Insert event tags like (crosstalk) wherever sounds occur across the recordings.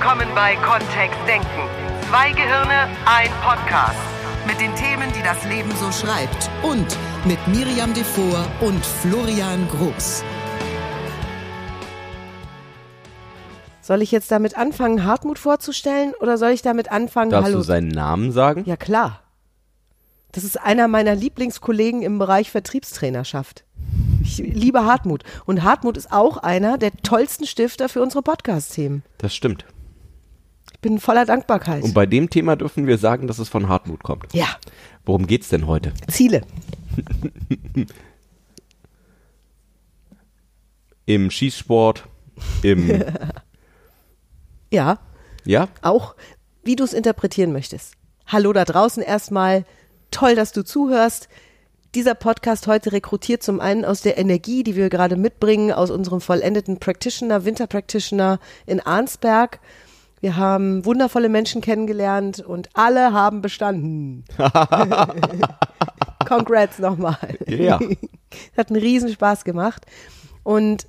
willkommen bei Kontext Denken. Zwei Gehirne, ein Podcast. Mit den Themen, die das Leben so schreibt. Und mit Miriam Devor und Florian Groß. Soll ich jetzt damit anfangen, Hartmut vorzustellen oder soll ich damit anfangen, Darfst Hallo? du seinen Namen sagen? ja, klar. Das ist einer meiner Lieblingskollegen im Bereich Vertriebstrainerschaft. Ich liebe Hartmut. Und Hartmut ist auch einer der tollsten Stifter für unsere Podcast-Themen. Das stimmt. Ich bin voller Dankbarkeit. Und bei dem Thema dürfen wir sagen, dass es von Hartmut kommt. ja, Worum geht's denn heute? Ziele. (laughs) Im Schießsport, im (laughs) Ja, ja, auch wie du es interpretieren möchtest. Hallo da draußen erstmal. Toll, dass du zuhörst. Dieser Podcast heute rekrutiert zum einen aus der Energie, die wir gerade mitbringen, aus unserem vollendeten Practitioner, Winter Practitioner in Arnsberg. Wir haben wundervolle Menschen kennengelernt und alle haben bestanden. (laughs) Congrats nochmal. Ja. (laughs) Hat einen Riesenspaß gemacht. Und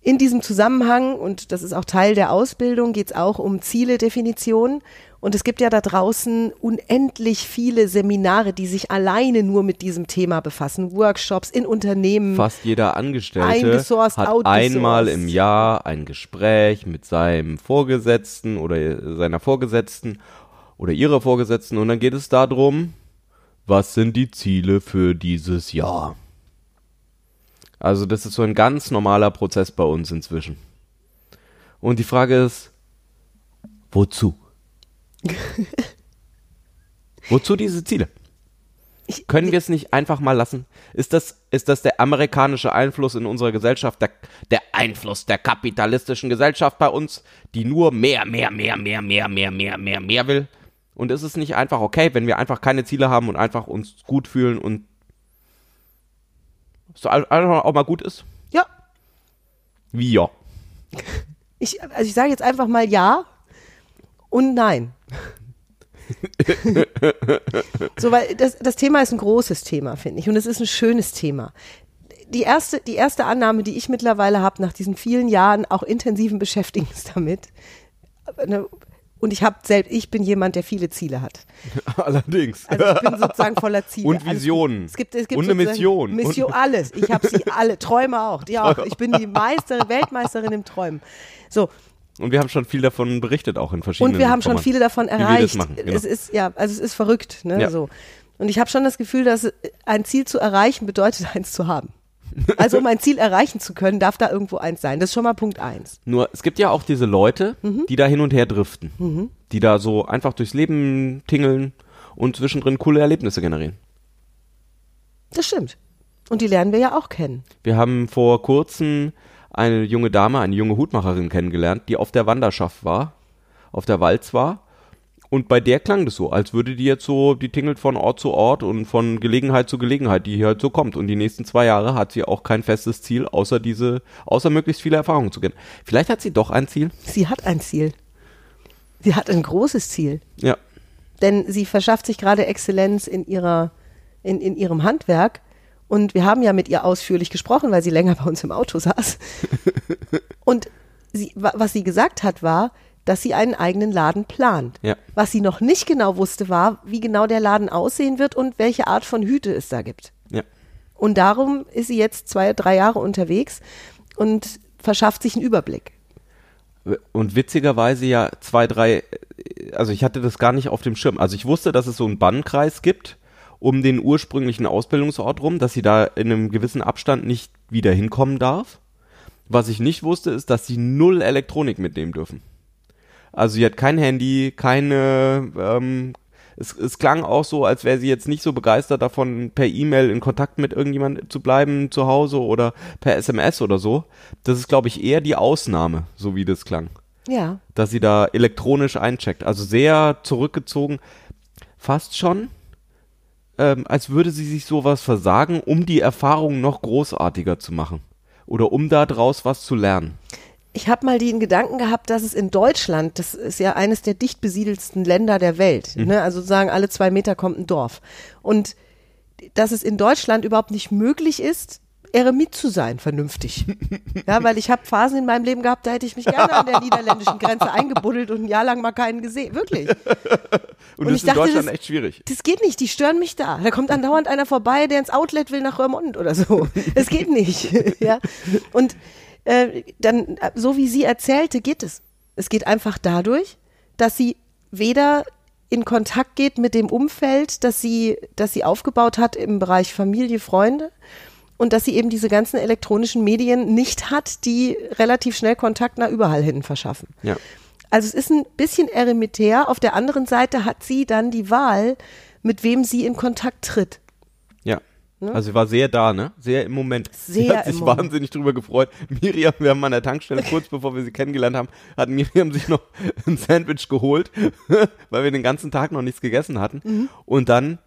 in diesem Zusammenhang, und das ist auch Teil der Ausbildung, geht es auch um Zieledefinition. Und es gibt ja da draußen unendlich viele Seminare, die sich alleine nur mit diesem Thema befassen. Workshops in Unternehmen. fast jeder Angestellte hat einmal im Jahr ein Gespräch mit seinem Vorgesetzten oder seiner Vorgesetzten oder ihrer Vorgesetzten und dann geht es darum, was sind die Ziele für dieses Jahr? Also das ist so ein ganz normaler Prozess bei uns inzwischen. Und die Frage ist, wozu? (laughs) wozu diese Ziele? Ich- Können wir es nicht einfach mal lassen? Ist das, ist das der amerikanische Einfluss in unserer Gesellschaft, der, der Einfluss der kapitalistischen Gesellschaft bei uns, die nur mehr, mehr, mehr, mehr, mehr, mehr, mehr, mehr, mehr will? Und ist es nicht einfach okay, wenn wir einfach keine Ziele haben und einfach uns gut fühlen und so einfach auch mal gut ist? Ja, Wie ja. ich, also ich sage jetzt einfach mal ja und nein. so, weil das, das Thema ist ein großes Thema, finde ich. Und es ist ein schönes Thema. Die erste, die erste Annahme, die ich mittlerweile habe, nach diesen vielen Jahren auch intensiven Beschäftigens damit, ne, und ich habe selbst, ich bin jemand, der viele Ziele hat. (laughs) Allerdings. Also ich bin sozusagen voller Ziele. Und Alles- Visionen. Es gibt, es gibt Und eine Mission. Mission, alles. Ich habe sie alle. Träume auch. Die auch. (laughs) Ich bin die Meisterin, Weltmeisterin im Träumen. So. Und wir haben schon viel davon berichtet, auch in verschiedenen Und wir haben schon Formaten. viele davon erreicht. machen, genau. Es ist, ja, also es ist verrückt, ne, Ja. so. Und ich habe schon das Gefühl, dass ein Ziel zu erreichen bedeutet, (laughs) eins zu haben. Also um ein Ziel erreichen zu können, darf da irgendwo eins sein. Das ist schon mal Punkt eins. Nur, es gibt ja auch diese Leute, Mhm. die da hin und her driften. Die da so einfach durchs Leben tingeln und zwischendrin coole Erlebnisse generieren. Das stimmt. Und die lernen wir ja auch kennen. Wir haben vor kurzem eine junge Dame, eine junge Hutmacherin kennengelernt, die auf der Wanderschaft war, auf der Walz war. Und bei der klang das so, als würde die jetzt so, die tingelt von Ort zu Ort und von Gelegenheit zu Gelegenheit, die hier halt so kommt. Und die nächsten zwei Jahre hat sie auch kein festes Ziel, außer diese, außer möglichst viele Erfahrungen zu gewinnen. Vielleicht hat sie doch ein Ziel. Sie hat ein Ziel. Sie hat ein großes Ziel. Ja. denn sie verschafft sich gerade Exzellenz in ihrer, in, in ihrem Handwerk. Und wir haben ja mit ihr ausführlich gesprochen, weil sie länger bei uns im Auto saß. (laughs) Und sie, wa- was sie gesagt hat, war, dass sie einen eigenen Laden plant. Ja. Was sie noch nicht genau wusste, war, wie genau der Laden aussehen wird und welche Art von Hüte es da gibt. Ja. Und darum ist sie jetzt zwei, drei Jahre unterwegs und verschafft sich einen Überblick. Und witzigerweise ja zwei, drei, also ich hatte das gar nicht auf dem Schirm. Also ich wusste, dass es so einen Bannkreis gibt um den ursprünglichen Ausbildungsort rum, dass sie da in einem gewissen Abstand nicht wieder hinkommen darf. Was ich nicht wusste, ist, dass sie null Elektronik mitnehmen dürfen. Also sie hat kein Handy, keine, ähm, es, es klang auch so, als wäre sie jetzt nicht so begeistert davon, per E-Mail in Kontakt mit irgendjemand zu bleiben zu Hause oder per SMS oder so. Das ist, glaube ich, eher die Ausnahme, so wie das klang Ja. dass sie da elektronisch eincheckt. Also sehr zurückgezogen, fast schon, ähm, als würde sie sich sowas versagen, um die Erfahrung noch großartiger zu machen. Oder um da draus was zu lernen. Ich habe mal den Gedanken gehabt, dass es in Deutschland, das ist ja eines der dicht besiedelsten Länder der Welt, ne? also sozusagen alle zwei Meter kommt ein Dorf. Und dass es in Deutschland überhaupt nicht möglich ist, Eremit zu sein, vernünftig. Ja, weil ich habe Phasen in meinem Leben gehabt, da hätte ich mich gerne an der niederländischen Grenze eingebuddelt und ein Jahr lang mal keinen gesehen. Wirklich. (laughs) Und, Und das ich ist in dachte, Deutschland das- echt schwierig. Das geht nicht, die stören mich da. Da kommt andauernd einer vorbei, der ins Outlet will nach Röhrmond oder so. Es geht nicht. (laughs) ja. Und äh, dann, so wie sie erzählte, geht es. Es geht einfach dadurch, dass sie weder in Kontakt geht mit dem Umfeld, das sie, das sie aufgebaut hat im Bereich Familie, Freunde und dass sie eben diese ganzen elektronischen Medien nicht hat, die relativ schnell Kontakt nach überall hin verschaffen. Ja. Also es ist ein bisschen erimitär. Auf der anderen Seite hat sie dann die Wahl, mit wem sie in Kontakt tritt. Ja. Also sie war sehr da, ne? Sehr im Moment. sie Sehr hat sich Moment. wahnsinnig drüber gefreut. Miriam, wir haben an der Tankstelle, kurz (laughs) bevor wir sie kennengelernt haben, hat Miriam sich noch ein Sandwich geholt, (laughs) weil wir den ganzen Tag noch nichts gegessen hatten. Mhm. Und dann,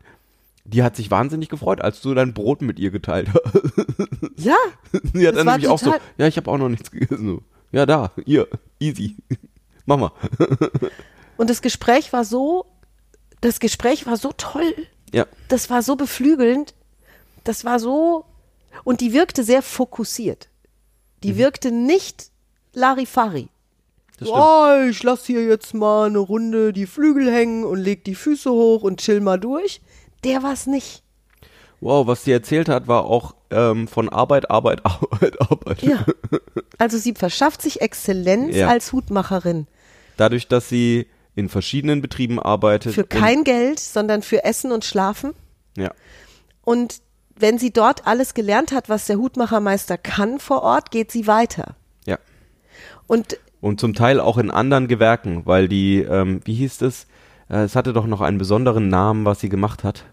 die hat sich wahnsinnig gefreut, als du dein Brot mit ihr geteilt hast. (laughs) Ja, (laughs) sie hat Das dann nämlich auch so, ja, ich habe auch noch nichts gegessen. So, ja, da, ihr, easy. (laughs) Mach mal. und das Gespräch war so, das Gespräch war so toll. Ja. Das war so beflügelnd. Das war so, und die wirkte sehr fokussiert. Die wirkte nicht Larifari. Mhm. Oh, ich lass hier jetzt mal eine Runde die Flügel hängen und leg die Füße hoch und chill mal durch. Der war's nicht. Wow, was sie erzählt hat, war auch ähm, von Arbeit, Arbeit, (laughs) Arbeit, Arbeit. Ja. Also sie verschafft sich Exzellenz Ja. als Hutmacherin. Dadurch, dass sie in verschiedenen Betrieben arbeitet. Für kein Geld, sondern für Essen und Schlafen. Und, ja. Und wenn sie dort alles gelernt hat, was der Hutmachermeister kann vor Ort, geht sie weiter. Ja. Und Und zum Teil auch in anderen Gewerken, weil die, ähm, wie hieß es? Äh, es hatte doch noch einen besonderen Namen, was sie gemacht hat.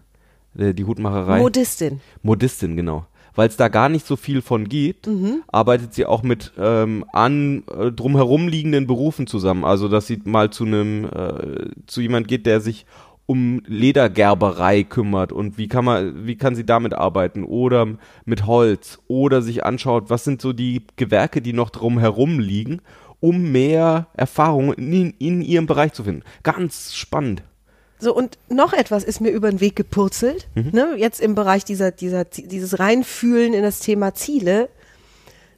Äh, die Hutmacherei. Modistin. Modistin, genau. Weil es da gar nicht so viel von gibt, Mhm. arbeitet sie auch mit ähm, an äh, drumherum liegenden Berufen zusammen. Also dass sie mal zu einem äh, zu jemand geht, der sich um Ledergerberei kümmert und wie kann man, wie kann sie damit arbeiten oder mit Holz oder sich anschaut, was sind so die Gewerke, die noch drumherum liegen, um mehr Erfahrung in, in ihrem Bereich zu finden. Ganz spannend. So, und noch etwas ist mir über den Weg gepurzelt, Mhm. ne, jetzt im Bereich dieser, dieser, dieses Reinfühlen in das Thema Ziele.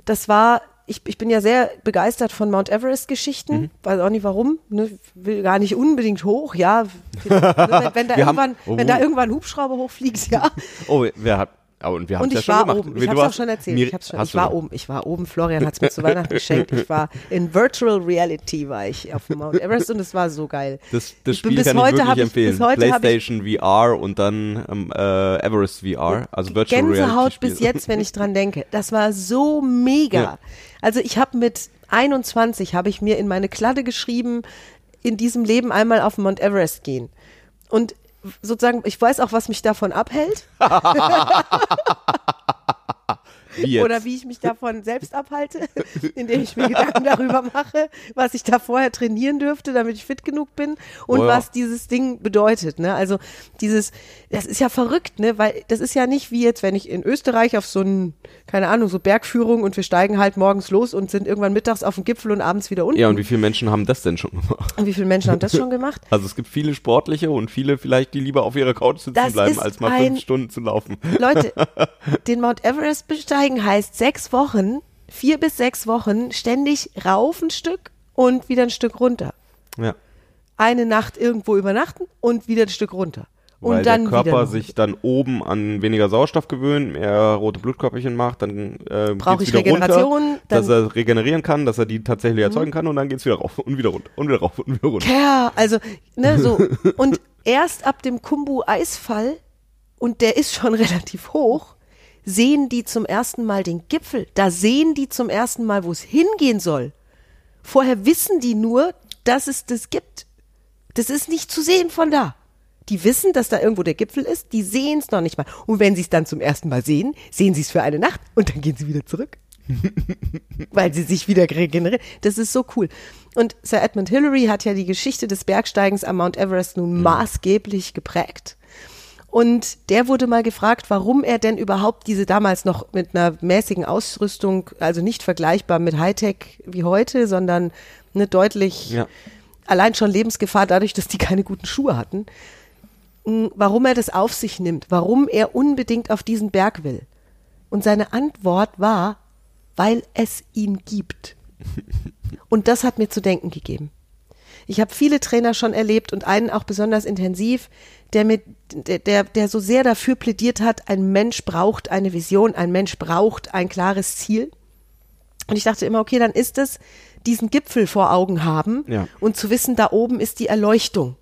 Das war, ich, ich bin ja sehr begeistert von Mount Everest-Geschichten, Mhm. weiß auch nicht warum, ne, will gar nicht unbedingt hoch, ja. wenn, (laughs) wenn, da Wir haben- irgendwann, Oh. wenn da irgendwann ein Hubschrauber hochfliegt, ja. Oh, wer hat, oh, und wir haben es ja ich schon war gemacht. oben. Ich habe es auch schon erzählt. Mir- Ich, hab's schon, ich war oben. Ich war oben. Florian hat es mir zu Weihnachten (laughs) geschenkt. Ich war in Virtual Reality war ich auf dem Mount Everest und es war so geil. Das, das Spiel bis kann ich heute wirklich ich- empfehlen. bis heute hab ich- PlayStation VR und dann ähm, äh, Everest VR, also Virtual Gänsehaut Reality bis Spiel. jetzt, wenn ich dran denke. Das war so mega. Ja. Also ich habe mit 21 habe ich mir in meine Kladde geschrieben, in diesem Leben einmal auf Mount Everest gehen. Und sozusagen, ich weiß auch, was mich davon abhält (laughs) (laughs) Wie jetzt? oder wie ich mich davon selbst abhalte, (laughs) indem ich mir Gedanken darüber mache, was ich da vorher trainieren dürfte, damit ich fit genug bin und Oh ja. was dieses Ding bedeutet. Ne? Also dieses, das ist ja verrückt, ne? weil das ist ja nicht wie jetzt, wenn ich in Österreich auf so ein, keine Ahnung, so Bergführung und wir steigen halt morgens los und sind irgendwann mittags auf dem Gipfel und abends wieder unten. ja, und wie viele Menschen haben das denn schon gemacht? Und wie viele Menschen haben das schon gemacht? Also es gibt viele Sportliche und viele vielleicht, die lieber auf ihrer Couch sitzen Das bleiben, als mal fünf Stunden zu laufen. Leute, (laughs) den Mount Everest besteigen heißt sechs Wochen, vier bis sechs Wochen, ständig rauf ein Stück und wieder ein Stück runter. Ja. Eine Nacht irgendwo übernachten und wieder ein Stück runter. Und Weil dann der Körper wieder sich dann oben an weniger Sauerstoff gewöhnt, mehr rote Blutkörperchen macht, dann äh, Brauch geht's ich Regeneration, runter, dass Mhm. er regenerieren kann, dass er die tatsächlich erzeugen kann und dann geht's wieder rauf und wieder runter und wieder rauf und wieder runter. Ja, also, ne, so. (laughs) Und erst ab dem Kumbu-Eisfall, und der ist schon (laughs) relativ hoch, sehen die zum ersten Mal den Gipfel. Da sehen die zum ersten Mal, wo es hingehen soll. Vorher wissen die nur, dass es das gibt. Das ist nicht zu sehen von da. Die wissen, dass da irgendwo der Gipfel ist, die sehen es noch nicht mal. Und wenn sie es dann zum ersten Mal sehen, sehen sie es für eine Nacht und dann gehen sie wieder zurück. (laughs) Weil sie sich wieder regenerieren. Das ist so cool. Und Sir Edmund Hillary hat ja die Geschichte des Bergsteigens am Mount Everest nun maßgeblich geprägt. Und der wurde mal gefragt, warum er denn überhaupt diese damals noch mit einer mäßigen Ausrüstung, also nicht vergleichbar mit Hightech wie heute, sondern eine deutlich Ja. allein schon Lebensgefahr dadurch, dass die keine guten Schuhe hatten, mh, warum er das auf sich nimmt, warum er unbedingt auf diesen Berg will. Und seine Antwort war, weil es ihn gibt. (laughs) Und das hat mir zu denken gegeben. Ich habe viele Trainer schon erlebt und einen auch besonders intensiv, der mit, der, der, so sehr dafür plädiert hat, ein Mensch braucht eine Vision, ein Mensch braucht ein klares Ziel. Und ich dachte immer, okay, dann ist es diesen Gipfel vor Augen haben Ja. und zu wissen, da oben ist die Erleuchtung.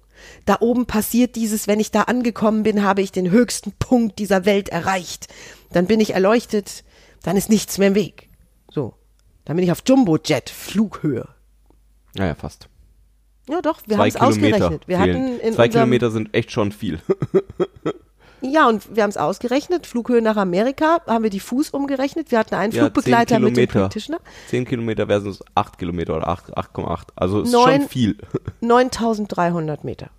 Da oben passiert dieses, wenn ich da angekommen bin, habe ich den höchsten Punkt dieser Welt erreicht. Dann bin ich erleuchtet, dann ist nichts mehr im Weg. So. Dann bin ich auf Jumbojet, Flughöhe. Naja, fast. Ja, doch, wir haben es ausgerechnet. Wir hatten in Zwei Kilometer sind echt schon viel. (laughs) Ja, und wir haben es ausgerechnet. Flughöhe nach Amerika haben wir die Fuß umgerechnet. Wir hatten einen Ja, Flugbegleiter mit dem Kilometer. Practitioner. 10 Kilometer versus 8 Kilometer oder 8 8,8. Also ist Neun- schon viel. (laughs) 9300 Meter.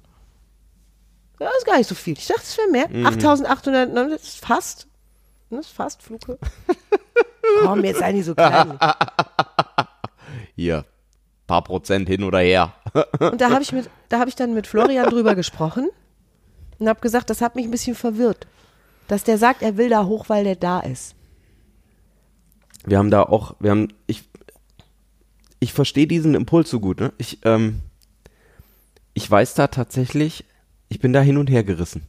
Ja, ist gar nicht so viel. Ich dachte, es wäre mehr. Mhm. 8800, ne, das ist fast. Das ist fast Flughöhe. (laughs) Komm, jetzt nicht so klein. Hier, paar Prozent hin oder her. Und da habe ich, da hab ich dann mit Florian drüber gesprochen und habe gesagt, das hat mich ein bisschen verwirrt. Dass der sagt, er will da hoch, weil der da ist. Wir haben da auch, wir haben, ich, ich verstehe diesen Impuls so gut, ne? Ich, ähm, ich weiß da tatsächlich, ich bin da hin und her gerissen.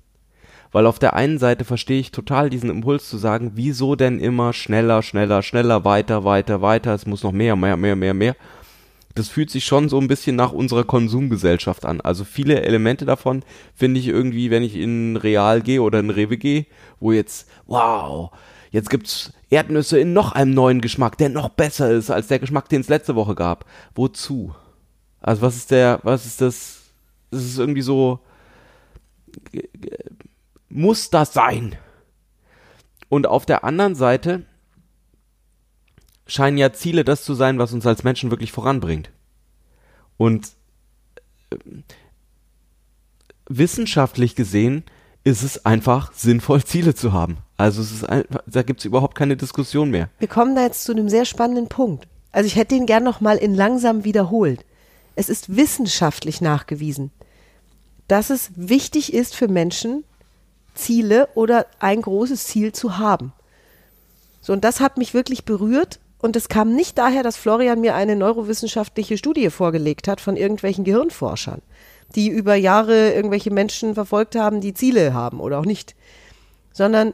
Weil auf der einen Seite verstehe ich total diesen Impuls zu sagen, wieso denn immer schneller, schneller, schneller, weiter, weiter, weiter, es muss noch mehr, mehr, mehr, mehr, mehr. Das fühlt sich schon so ein bisschen nach unserer Konsumgesellschaft an. Also viele Elemente davon finde ich irgendwie, wenn ich in Real gehe oder in Rewe gehe, wo jetzt, wow, jetzt gibt's Erdnüsse in noch einem neuen Geschmack, der noch besser ist als der Geschmack, den es letzte Woche gab. Wozu? Also was ist der, was ist das? Das ist irgendwie so, g- g- muss das sein? Und auf der anderen Seite scheinen ja Ziele das zu sein, was uns als Menschen wirklich voranbringt. Und ähm, wissenschaftlich gesehen ist es einfach sinnvoll, Ziele zu haben. Also es ist einfach, da gibt es überhaupt keine Diskussion mehr. Wir kommen da jetzt zu einem sehr spannenden Punkt. Also ich hätte ihn gern noch mal in langsam wiederholt. Es ist wissenschaftlich nachgewiesen, dass es wichtig ist für Menschen, Ziele oder ein großes Ziel zu haben. So, und das hat mich wirklich berührt. Und es kam nicht daher, dass Florian mir eine neurowissenschaftliche Studie vorgelegt hat von irgendwelchen Gehirnforschern, die über Jahre irgendwelche Menschen verfolgt haben, die Ziele haben oder auch nicht, sondern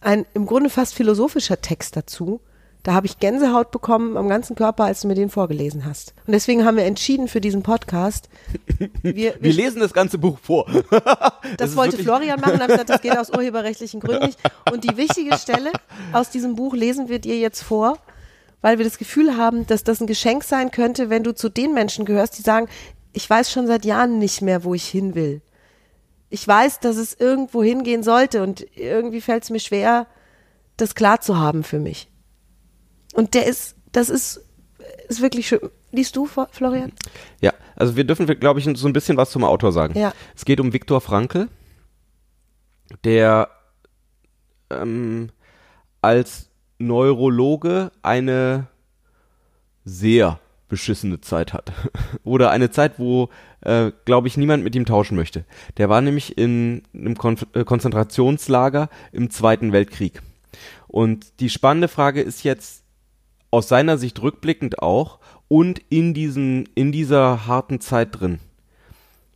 ein im Grunde fast philosophischer Text dazu. Da habe ich Gänsehaut bekommen am ganzen Körper, als du mir den vorgelesen hast. Und deswegen haben wir entschieden für diesen Podcast. Wir, wir, Wir lesen das ganze Buch vor. (laughs) das ist wollte Florian machen, habe gesagt, das geht aus urheberrechtlichen Gründen nicht. Und die wichtige Stelle aus diesem Buch lesen wir dir jetzt vor, weil wir das Gefühl haben, dass das ein Geschenk sein könnte, wenn du zu den Menschen gehörst, die sagen, ich weiß schon seit Jahren nicht mehr, wo ich hin will. Ich weiß, dass es irgendwo hingehen sollte und irgendwie fällt es mir schwer, das klar zu haben für mich. Und der ist, das ist, ist wirklich schön. Liest du, Florian? Ja, also wir dürfen, glaube ich, so ein bisschen was zum Autor sagen. Ja. Es geht um Viktor Frankl, der ähm, als Neurologe eine sehr beschissene Zeit hat. (laughs) Oder eine Zeit, wo, äh, glaube ich, niemand mit ihm tauschen möchte. Der war nämlich in einem Kon äh, Konzentrationslager im Zweiten Weltkrieg. Und die spannende Frage ist jetzt aus seiner Sicht rückblickend auch und in diesen, in dieser harten Zeit drin.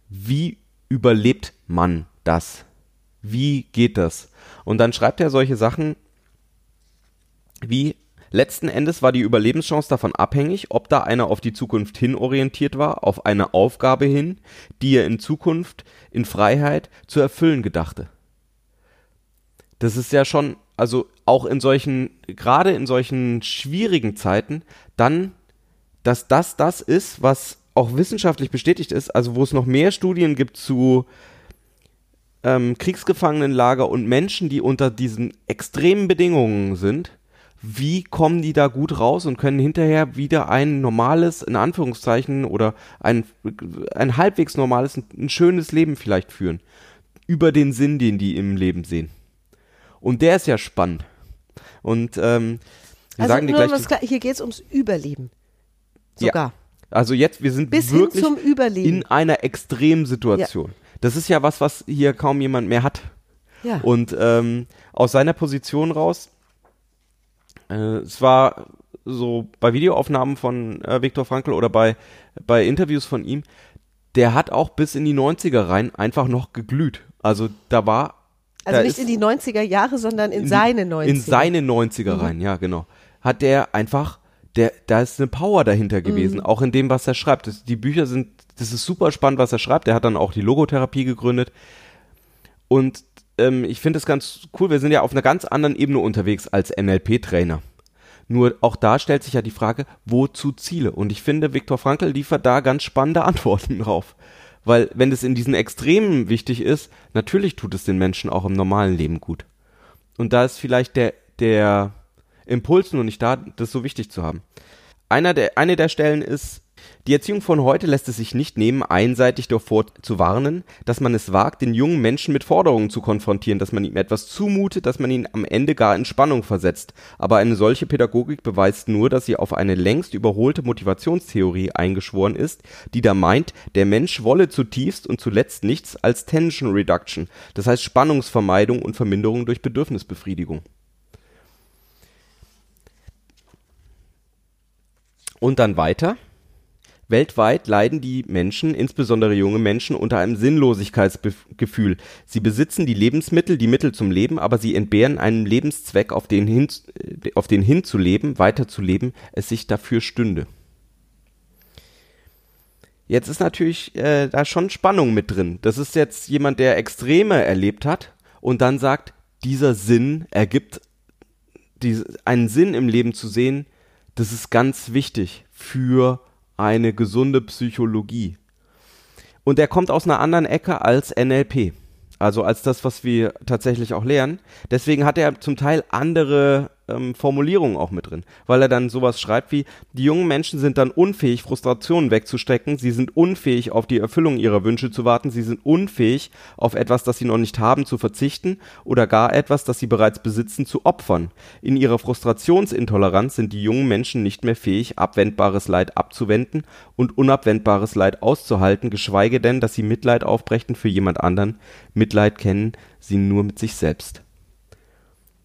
Wie überlebt man das? Wie geht das? Und dann schreibt er solche Sachen wie letzten Endes war die Überlebenschance davon abhängig, ob da einer auf die Zukunft hin orientiert war, auf eine Aufgabe hin, die er in Zukunft in Freiheit zu erfüllen gedachte. Das ist ja schon, also auch in solchen, gerade in solchen schwierigen Zeiten, dann, dass das das ist, was auch wissenschaftlich bestätigt ist, also wo es noch mehr Studien gibt zu ähm, Kriegsgefangenenlager und Menschen, die unter diesen extremen Bedingungen sind, wie kommen die da gut raus und können hinterher wieder ein normales, in Anführungszeichen, oder ein, ein halbwegs normales, ein, schönes Leben vielleicht führen. Über den Sinn, den die im Leben sehen. Und der ist ja spannend. Und ähm, wir Also sagen dir gleich. klar, hier geht es ums Überleben. Sogar. Also jetzt, wir sind Bis hin wirklich zum Überleben. in einer Extremsituation. Das ist ja was, was hier kaum jemand mehr hat. Ja. Und ähm, aus seiner Position raus Äh, es war so bei Videoaufnahmen von äh, Viktor Frankl oder bei, bei Interviews von ihm, der hat auch bis in die 90er rein einfach noch geglüht. Also da war. Also da nicht in die 90er Jahre, sondern in, in seine 90er. In seine 90er rein, ja, genau. Hat der einfach, der, da ist eine Power dahinter gewesen, auch in dem, was er schreibt. Das, die Bücher sind, das ist super spannend, was er schreibt. Er hat dann auch die Logotherapie gegründet. Und ähm, ich finde es ganz cool, wir sind ja auf einer ganz anderen Ebene unterwegs als NLP-Trainer. Nur auch da stellt sich ja die Frage, wozu Ziele? Und ich finde, Viktor Frankl liefert da ganz spannende (laughs) Antworten drauf. Weil wenn es in diesen Extremen wichtig ist, natürlich tut es den Menschen auch im normalen Leben gut. Und da ist vielleicht der, der Impuls nur nicht da, das so wichtig zu haben. Einer der, eine der Stellen ist, die Erziehung von heute lässt es sich nicht nehmen, einseitig davor zu warnen, dass man es wagt, den jungen Menschen mit Forderungen zu konfrontieren, dass man ihm etwas zumutet, dass man ihn am Ende gar in Spannung versetzt. Aber eine solche Pädagogik beweist nur, dass sie auf eine längst überholte Motivationstheorie eingeschworen ist, die da meint, der Mensch wolle zutiefst und zuletzt nichts als Tension Reduction, das heißt Spannungsvermeidung und Verminderung durch Bedürfnisbefriedigung. Und dann weiter. Weltweit leiden die Menschen, insbesondere junge Menschen, unter einem Sinnlosigkeitsgefühl. Sie besitzen die Lebensmittel, die Mittel zum Leben, aber sie entbehren einem Lebenszweck, auf den hin, auf den hin zu leben, weiter zu leben, es sich dafür stünde. Jetzt ist natürlich äh, da schon Spannung mit drin. Das ist jetzt jemand, der Extreme erlebt hat und dann sagt, dieser Sinn ergibt diese, einen Sinn im Leben zu sehen, das ist ganz wichtig für eine gesunde Psychologie. Und er kommt aus einer anderen Ecke als NLP. Also als das, was wir tatsächlich auch lernen. Deswegen hat er zum Teil andere ähm, Formulierungen auch mit drin, weil er dann sowas schreibt wie, die jungen Menschen sind dann unfähig, Frustrationen wegzustecken, sie sind unfähig, auf die Erfüllung ihrer Wünsche zu warten, sie sind unfähig, auf etwas, das sie noch nicht haben, zu verzichten oder gar etwas, das sie bereits besitzen, zu opfern. In ihrer Frustrationsintoleranz sind die jungen Menschen nicht mehr fähig, abwendbares Leid abzuwenden und unabwendbares Leid auszuhalten, geschweige denn, dass sie Mitleid aufbrächten für jemand anderen. Mitleid kennen sie nur mit sich selbst.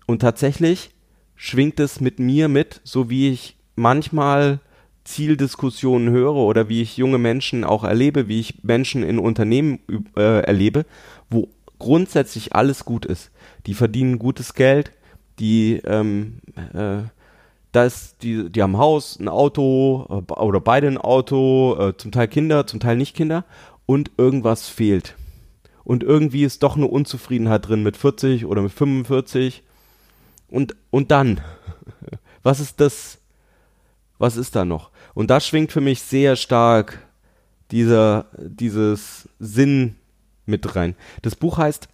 Und tatsächlich schwingt es mit mir mit, so wie ich manchmal Zieldiskussionen höre oder wie ich junge Menschen auch erlebe, wie ich Menschen in Unternehmen äh, erlebe, wo grundsätzlich alles gut ist. Die verdienen gutes Geld, die ähm, äh, da ist die, die haben ein Haus, ein Auto äh, oder beide ein Auto, äh, zum Teil Kinder, zum Teil nicht Kinder und irgendwas fehlt. Und irgendwie ist doch eine Unzufriedenheit drin mit 40 oder mit 45 und, und dann, (laughs) was ist das, was ist da noch? Und da schwingt für mich sehr stark dieser, dieses Sinn mit rein. Das Buch heißt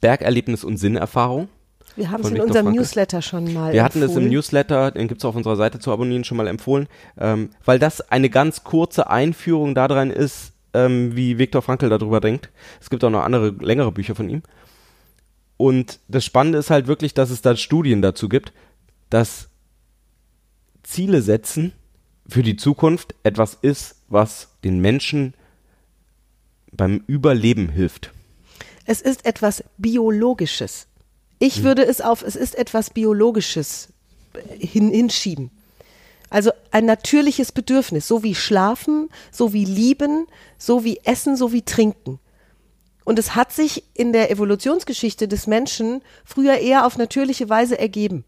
Bergerlebnis und Sinnerfahrung. Wir haben es in Viktor unserem Frankl. Newsletter schon mal Wir hatten es im empfohlen. Newsletter, den gibt es auf unserer Seite zu abonnieren, schon mal empfohlen, ähm, weil das eine ganz kurze Einführung daran ist, ähm, wie Viktor Frankl darüber denkt. Es gibt auch noch andere, längere Bücher von ihm. Und das Spannende ist halt wirklich, dass es da Studien dazu gibt, dass Ziele setzen für die Zukunft etwas ist, was den Menschen beim Überleben hilft. Es ist etwas Biologisches. Ich Hm. würde es auf, es ist etwas Biologisches äh, hin, hinschieben. Also ein natürliches Bedürfnis, so wie Schlafen, so wie Lieben, so wie Essen, so wie Trinken. Und es hat sich in der Evolutionsgeschichte des Menschen früher eher auf natürliche Weise ergeben.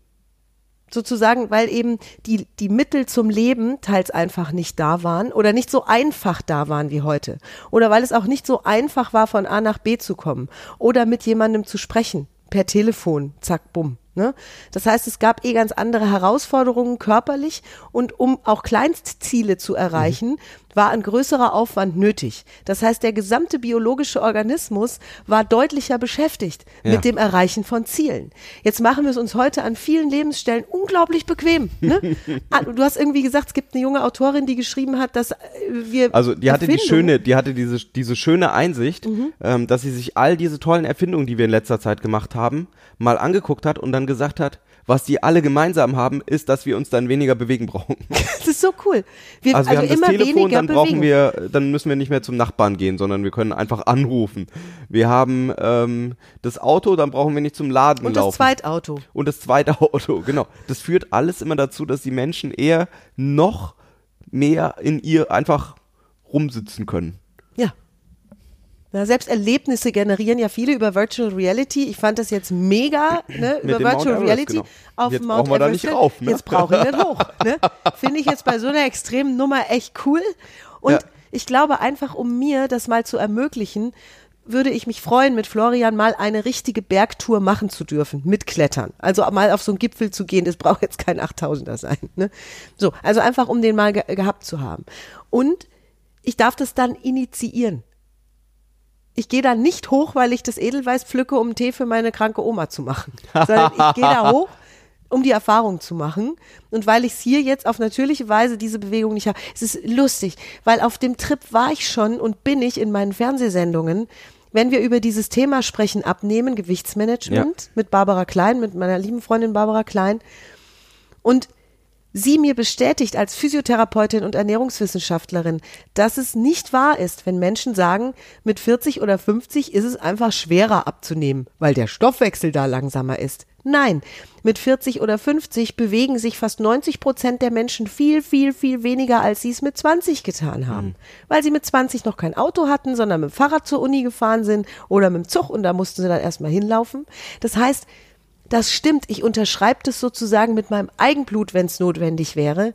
Sozusagen, weil eben die, die Mittel zum Leben teils einfach nicht da waren oder nicht so einfach da waren wie heute. Oder weil es auch nicht so einfach war, von A nach B zu kommen oder mit jemandem zu sprechen. Per Telefon, zack, bumm. Ne? Das heißt, es gab eh ganz andere Herausforderungen körperlich und um auch Kleinstziele zu erreichen, war ein größerer Aufwand nötig. Das heißt, der gesamte biologische Organismus war deutlicher beschäftigt Ja. mit dem Erreichen von Zielen. Jetzt machen wir es uns heute an vielen Lebensstellen unglaublich bequem. Ne? (laughs) Ah, du hast irgendwie gesagt, es gibt eine junge Autorin, die geschrieben hat, dass äh, wir Also die hatte die Erfindungen- schöne, die hatte diese, diese schöne Einsicht, ähm, dass sie sich all diese tollen Erfindungen, die wir in letzter Zeit gemacht haben, mal angeguckt hat und dann gesagt hat, was die alle gemeinsam haben, ist, dass wir uns dann weniger bewegen brauchen. (laughs) Das ist so cool. Wir, Also wir haben das Telefon, dann brauchen Bewegung. wir, dann müssen wir nicht mehr zum Nachbarn gehen, sondern wir können einfach anrufen. Wir haben ähm, das Auto, dann brauchen wir nicht zum Laden Und das laufen. Zweitauto. Und das zweite Auto, (laughs) genau. Das führt alles immer dazu, dass die Menschen eher noch mehr in ihr einfach rumsitzen können. Na, selbst Erlebnisse generieren ja viele über Virtual Reality. Ich fand das jetzt mega, (clears throat) ne, über Virtual Everest, Reality genau. auf Jetzt Mount brauchen wir da Everest. nicht rauf, ne? Jetzt brauche ich nicht hoch. (laughs) Ne? Finde ich jetzt bei so einer extremen Nummer echt cool. Und Ja. ich glaube einfach, um mir das mal zu ermöglichen, würde ich mich freuen, mit Florian mal eine richtige Bergtour machen zu dürfen, mit Klettern. Also mal auf so einen Gipfel zu gehen, das braucht jetzt kein 8000er sein. Ne? So, also einfach, um den mal ge gehabt zu haben. Und ich darf das dann initiieren. Ich gehe da nicht hoch, weil ich das Edelweiß pflücke, um Tee für meine kranke Oma zu machen, sondern ich gehe da (laughs) hoch, um die Erfahrung zu machen. Und weil ich es hier jetzt auf natürliche Weise diese Bewegung nicht habe, es ist lustig, weil auf dem Trip war ich schon und bin ich in meinen Fernsehsendungen, wenn wir über dieses Thema sprechen, abnehmen, Gewichtsmanagement mit Barbara Klein, mit meiner lieben Freundin Barbara Klein. Und sie mir bestätigt als Physiotherapeutin und Ernährungswissenschaftlerin, dass es nicht wahr ist, wenn Menschen sagen, mit 40 oder 50 ist es einfach schwerer abzunehmen, weil der Stoffwechsel da langsamer ist. Nein, mit 40 oder 50 bewegen sich fast 90 Prozent der Menschen viel, viel, viel weniger, als sie es mit 20 getan haben. Weil sie mit 20 noch kein Auto hatten, sondern mit dem Fahrrad zur Uni gefahren sind oder mit dem Zug und da mussten sie dann erstmal hinlaufen. Das heißt, das stimmt, ich unterschreibe das sozusagen mit meinem Eigenblut, wenn es notwendig wäre.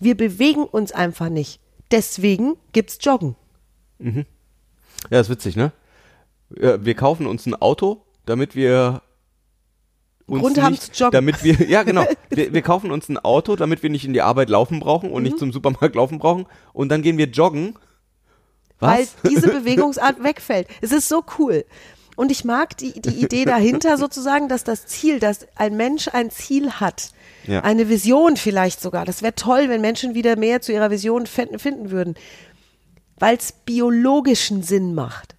Wir bewegen uns einfach nicht. Deswegen gibt's Joggen. Ja, ist witzig, ne? Wir kaufen uns ein Auto, damit wir uns Grund haben nicht, zu joggen. damit wir, ja genau, (laughs) wir, wir kaufen uns ein Auto, damit wir nicht in die Arbeit laufen brauchen und Mhm. nicht zum Supermarkt laufen brauchen und dann gehen wir joggen. Was? Weil diese (laughs) Bewegungsart wegfällt. Es ist so cool. Und ich mag die, die Idee dahinter sozusagen, dass das Ziel, dass ein Mensch ein Ziel hat, Ja. eine Vision vielleicht sogar. Das wäre toll, wenn Menschen wieder mehr zu ihrer Vision finden, würden, weil es biologischen Sinn macht,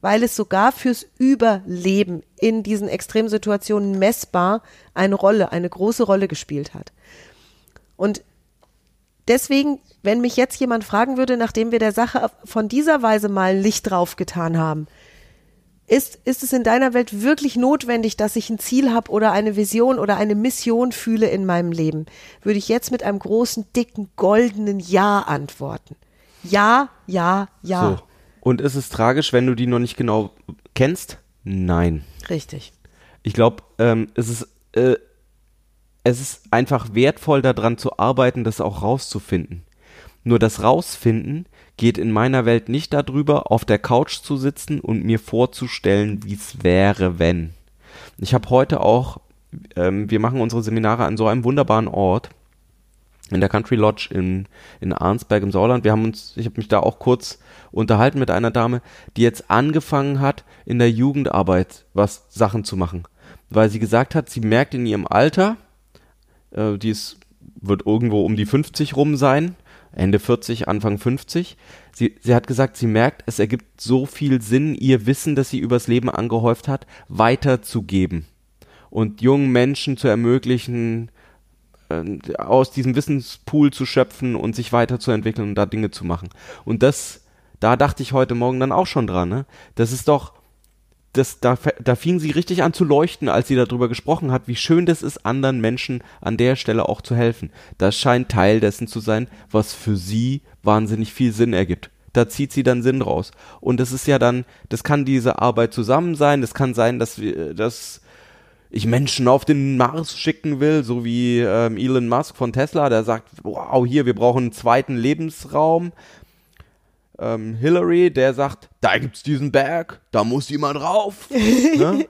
weil es sogar fürs Überleben in diesen Extremsituationen messbar eine Rolle, eine große Rolle gespielt hat. Und deswegen, wenn mich jetzt jemand fragen würde, nachdem wir der Sache von dieser Weise mal Licht drauf getan haben, ist, ist es in deiner Welt wirklich notwendig, dass ich ein Ziel habe oder eine Vision oder eine Mission fühle in meinem Leben? Würde ich jetzt mit einem großen, dicken, goldenen Ja antworten. Ja, ja, ja. So. Und ist es tragisch, wenn du die noch nicht genau kennst? Nein. Richtig. Ich glaube, ähm, es ist äh, es ist einfach wertvoll daran zu arbeiten, das auch rauszufinden. Nur das Rausfinden geht in meiner Welt nicht darüber, auf der Couch zu sitzen und mir vorzustellen, wie es wäre, wenn. Ich habe heute auch, ähm, wir machen unsere Seminare an so einem wunderbaren Ort, in der Country Lodge in, in Arnsberg im Sauerland. Wir haben uns, ich habe mich da auch kurz unterhalten mit einer Dame, die jetzt angefangen hat, in der Jugendarbeit was Sachen zu machen. Weil sie gesagt hat, sie merkt in ihrem Alter, äh, die ist, wird irgendwo um die 50 rum sein, Ende 40, Anfang 50. Sie, sie hat gesagt, sie merkt, es ergibt so viel Sinn, ihr Wissen, das sie übers Leben angehäuft hat, weiterzugeben. Und jungen Menschen zu ermöglichen, äh, aus diesem Wissenspool zu schöpfen und sich weiterzuentwickeln und da Dinge zu machen. Und das, da dachte ich heute Morgen dann auch schon dran, ne? Das ist doch, das, da, da fing sie richtig an zu leuchten, als sie darüber gesprochen hat, wie schön das ist, anderen Menschen an der Stelle auch zu helfen. Das scheint Teil dessen zu sein, was für sie wahnsinnig viel Sinn ergibt. Da zieht sie dann Sinn raus. Und das ist ja dann, das kann diese Arbeit zusammen sein, das kann sein, dass wir, dass ich Menschen auf den Mars schicken will, so wie ähm, Elon Musk von Tesla, der sagt, wow, hier, wir brauchen einen zweiten Lebensraum. Ähm, Hillary, der sagt, da gibt's diesen Berg, da muss jemand rauf. (laughs) ne?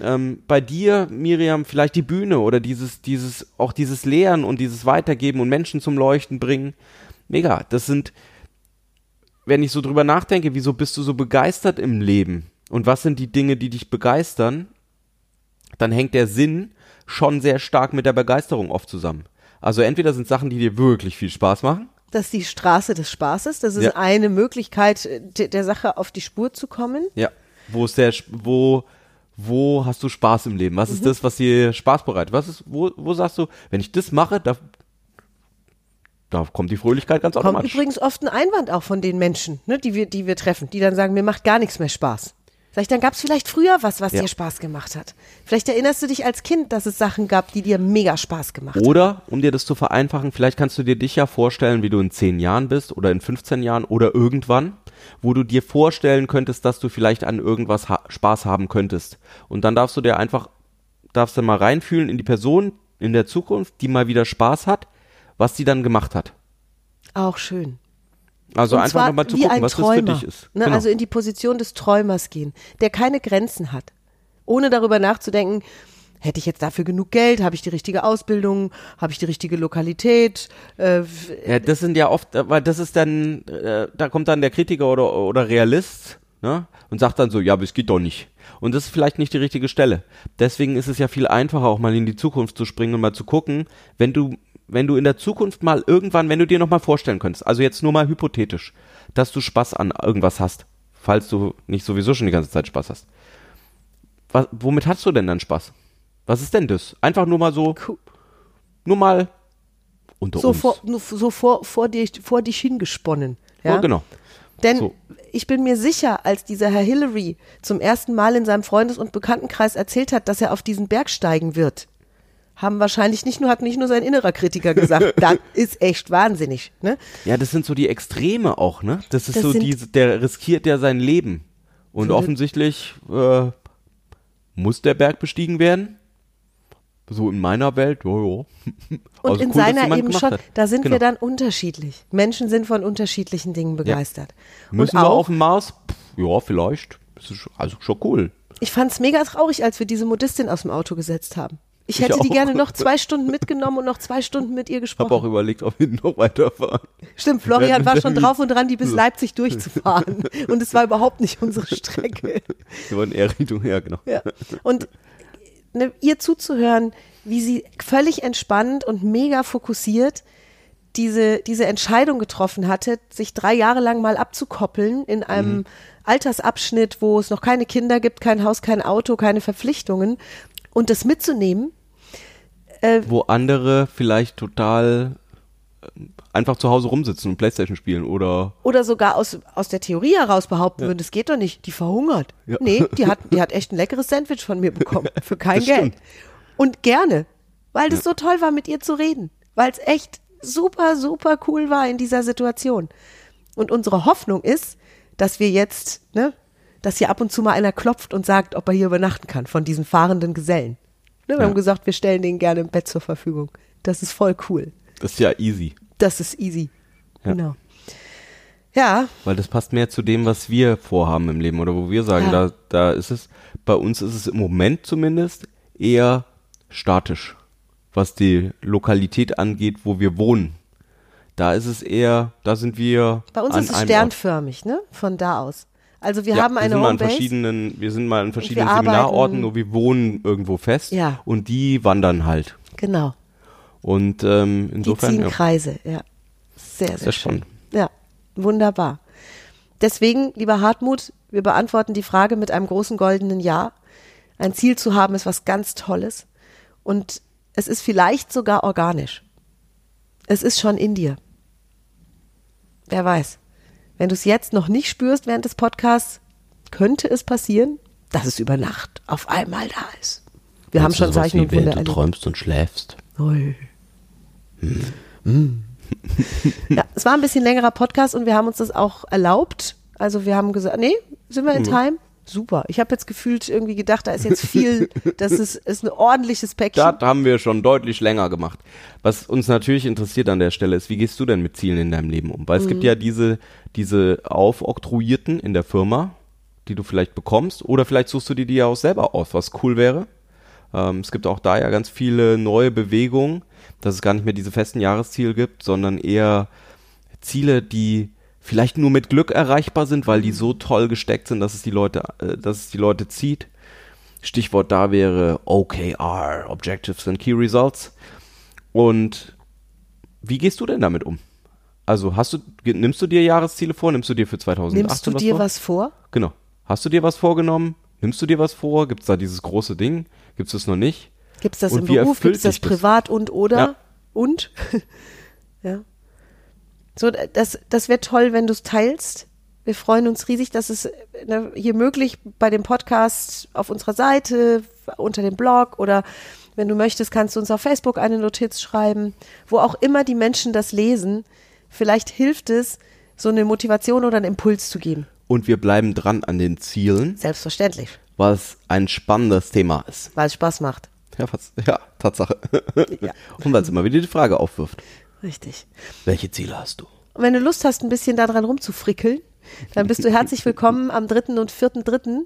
ähm, bei dir, Miriam, vielleicht die Bühne oder dieses, dieses, auch dieses Lehren und dieses Weitergeben und Menschen zum Leuchten bringen. Mega. Das sind, wenn ich so drüber nachdenke, wieso bist du so begeistert im Leben? Und was sind die Dinge, die dich begeistern? Dann hängt der Sinn schon sehr stark mit der Begeisterung oft zusammen. Also entweder sind Sachen, die dir wirklich viel Spaß machen, Das ist die Straße des Spaßes. Das ist Ja. eine Möglichkeit, äh, de- der Sache auf die Spur zu kommen. Ja. Wo es der, wo, wo hast du Spaß im Leben? Was ist das, was dir Spaß bereitet? Was ist, wo, wo sagst du, wenn ich das mache, da, da kommt die Fröhlichkeit ganz Kommt automatisch. übrigens oft ein Einwand auch von den Menschen, ne, die, wir, die wir treffen, die dann sagen, mir macht gar nichts mehr Spaß. Sag ich, dann gab es vielleicht früher was, was Ja. dir Spaß gemacht hat. Vielleicht erinnerst du dich als Kind, dass es Sachen gab, die dir mega Spaß gemacht haben. Oder, um dir das zu vereinfachen, vielleicht kannst du dir dich ja vorstellen, wie du in 10 Jahren bist oder in 15 Jahren oder irgendwann, wo du dir vorstellen könntest, dass du vielleicht an irgendwas ha Spaß haben könntest. Und dann darfst du dir einfach, darfst du mal reinfühlen in die Person in der Zukunft, die mal wieder Spaß hat, was die dann gemacht hat. Auch schön. Also Und einfach nochmal zu gucken, ein was Träumer, das für dich ist. Ne? Genau. Also in die Position des Träumers gehen, der keine Grenzen hat. Ohne darüber nachzudenken, hätte ich jetzt dafür genug Geld, habe ich die richtige Ausbildung, habe ich die richtige Lokalität, äh, Ja, das sind ja oft, weil das ist dann, äh, da kommt dann der Kritiker oder, oder Realist, ne? Und sagt dann so, ja, aber es geht doch nicht. Und das ist vielleicht nicht die richtige Stelle. Deswegen ist es ja viel einfacher, auch mal in die Zukunft zu springen und mal zu gucken, wenn du, wenn du in der Zukunft mal irgendwann, wenn du dir noch mal vorstellen könntest, also jetzt nur mal hypothetisch, dass du Spaß an irgendwas hast, falls du nicht sowieso schon die ganze Zeit Spaß hast. Was, womit hast du denn dann Spaß? Was ist denn das? Einfach nur mal so, Cool. nur mal unter so, uns. vor, so vor, vor, dich, vor dich hingesponnen. Ja? Ja, genau. Denn So. ich bin mir sicher, als dieser Herr Hillary zum ersten Mal in seinem Freundes- und Bekanntenkreis erzählt hat, dass er auf diesen Berg steigen wird, haben wahrscheinlich nicht nur, hat nicht nur sein innerer Kritiker gesagt, (laughs) das ist echt wahnsinnig. Ne? Ja, das sind so die Extreme auch, ne? Das ist Das so diese, der riskiert ja sein Leben. Und offensichtlich äh, muss der Berg bestiegen werden. So in meiner Welt, ja, ja. (laughs) Und Also in cool, seiner eben schon, hat. da sind Genau. wir dann unterschiedlich. Menschen sind von unterschiedlichen Dingen begeistert. Müssen und wir auf dem Mars? Pff, ja, vielleicht. Das ist also schon cool. ich fand es mega traurig, als wir diese Modistin aus dem Auto gesetzt haben. Ich Ich hätte die auch. gerne noch zwei Stunden mitgenommen und noch zwei Stunden mit ihr gesprochen. auch überlegt, ob wir noch weiterfahren. Stimmt, Florian war schon drauf und dran, die bis Leipzig durchzufahren. (laughs) Und es war überhaupt nicht unsere Strecke. Wir wollen eher Richtung, ja, genau. Ja. Und ne, ihr zuzuhören, wie sie völlig entspannt und mega fokussiert diese, diese Entscheidung getroffen hatte, sich drei Jahre lang mal abzukoppeln in einem Altersabschnitt, wo es noch keine Kinder gibt, kein Haus, kein Auto, keine Verpflichtungen und das mitzunehmen. Wo andere vielleicht total ähm, einfach zu Hause rumsitzen und Playstation spielen oder Oder sogar aus, aus der Theorie heraus behaupten würden, das geht doch nicht, die verhungert. Ja. Nee, die hat, die hat echt ein leckeres Sandwich von mir bekommen, (laughs) für kein Das Geld. stimmt. Und gerne, weil das so toll war, mit ihr zu reden. Weil es echt super, super cool war in dieser Situation. Und unsere Hoffnung ist, dass wir jetzt, ne, dass hier ab und zu mal einer klopft und sagt, ob er hier übernachten kann, von diesen fahrenden Gesellen. Ne, wir Ja. haben gesagt, wir stellen denen gerne ein Bett zur Verfügung. Das ist voll cool. das ist ja easy. Das ist easy. Ja. Genau. Ja, Weil das passt mehr zu dem, was wir vorhaben im Leben oder wo wir sagen, Ja. da, da ist es, bei uns ist es im Moment zumindest eher statisch, was die Lokalität angeht, wo wir wohnen. Da ist es eher, da sind wir. Bei uns ist es sternförmig, ne? Von da aus. Also wir Ort. haben ja, eine wir sind mal an Homebase. verschiedenen, wir sind mal an verschiedenen Seminarorten, nur wir wohnen irgendwo fest Ja. und die wandern halt. Genau. Und ähm, Die insofern ziehen ja, Kreise, ja. Sehr, sehr, Sehr schön. spannend. Ja, wunderbar. Deswegen, lieber Hartmut, wir beantworten die Frage mit einem großen goldenen Ja. Ein Ziel zu haben ist was ganz Tolles. Und es ist vielleicht sogar organisch. Es ist schon in dir. Wer weiß. Wenn du es jetzt noch nicht spürst während des Podcasts, könnte es passieren, dass es über Nacht auf einmal da ist. Wir haben schon Zeichen und Wunder erlebt. träumst und schläfst. Ui. (laughs) ja, es war ein bisschen längerer Podcast und wir haben uns das auch erlaubt. Also wir haben gesagt, nee, sind wir in Time? Super. Ich habe jetzt gefühlt irgendwie gedacht, da ist jetzt viel, (laughs) das ist, ist ein ordentliches Päckchen. Das haben wir schon deutlich länger gemacht. Was uns natürlich interessiert an der Stelle ist, wie gehst du denn mit Zielen in deinem Leben um? Weil es Mhm. gibt ja diese, diese aufoktroyierten in der Firma, die du vielleicht bekommst, oder vielleicht suchst du dir die ja auch selber aus, was cool wäre. Ähm, es gibt auch da ja ganz viele neue Bewegungen, dass es gar nicht mehr diese festen Jahresziele gibt, sondern eher Ziele, die vielleicht nur mit Glück erreichbar sind, weil die so toll gesteckt sind, dass es die Leute, äh, dass es die Leute zieht. Stichwort da wäre OKR, Objectives and Key Results. Und wie gehst du denn damit um? Also hast du, nimmst du dir Jahresziele vor? Nimmst du dir für 2018 Nimmst du was dir vor? was vor? Genau. Hast du dir was vorgenommen? Nimmst du dir was vor? Gibt es da dieses große Ding? Gibt es das noch nicht? Gibt es das Und im Beruf? Gibt es das? privat und oder? Ja. Und? (laughs) ja. So, das, das wäre toll, wenn du es teilst. Wir freuen uns riesig, dass es ne, hier möglich bei dem Podcast auf unserer Seite, unter dem Blog oder wenn du möchtest, kannst du uns auf Facebook eine Notiz schreiben, wo auch immer die Menschen das lesen. Vielleicht hilft es, so eine Motivation oder einen Impuls zu geben. Und wir bleiben dran an den Zielen, Selbstverständlich, weil es ein spannendes Thema ist. weil es Spaß macht. Ja, was, ja Tatsache. Ja. (laughs) Und weil es immer wieder die Frage aufwirft. Richtig. Welche Ziele hast du? Und wenn du Lust hast, ein bisschen daran rumzufrickeln, dann bist du herzlich willkommen am 3. und 4. 3.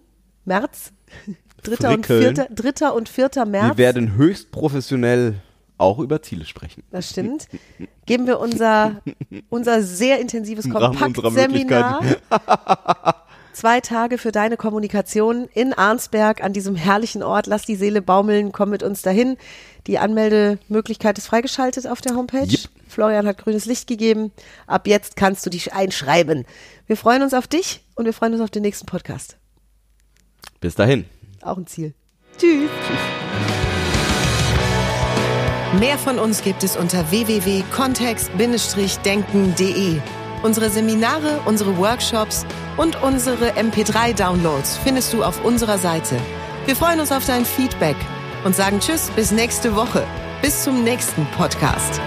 März. (laughs) 3. und 4. Frickeln. 3. und 4. März. Wir werden höchst professionell auch über Ziele sprechen. das stimmt. Geben wir unser, unser sehr intensives Kompaktseminar. (laughs) Zwei Tage für deine Kommunikation in Arnsberg an diesem herrlichen Ort. Lass die Seele baumeln, komm mit uns dahin. Die Anmeldemöglichkeit ist freigeschaltet auf der Homepage. Yep. Florian hat grünes Licht gegeben. Ab jetzt kannst du dich einschreiben. Wir freuen uns auf dich und wir freuen uns auf den nächsten Podcast. Bis dahin. Auch ein Ziel. Tschüss. Mehr von uns gibt es unter www.kontext-denken.de. Unsere Seminare, unsere Workshops und unsere MP3-Downloads findest du auf unserer Seite. Wir freuen uns auf dein Feedback und sagen Tschüss bis nächste Woche. Bis zum nächsten Podcast.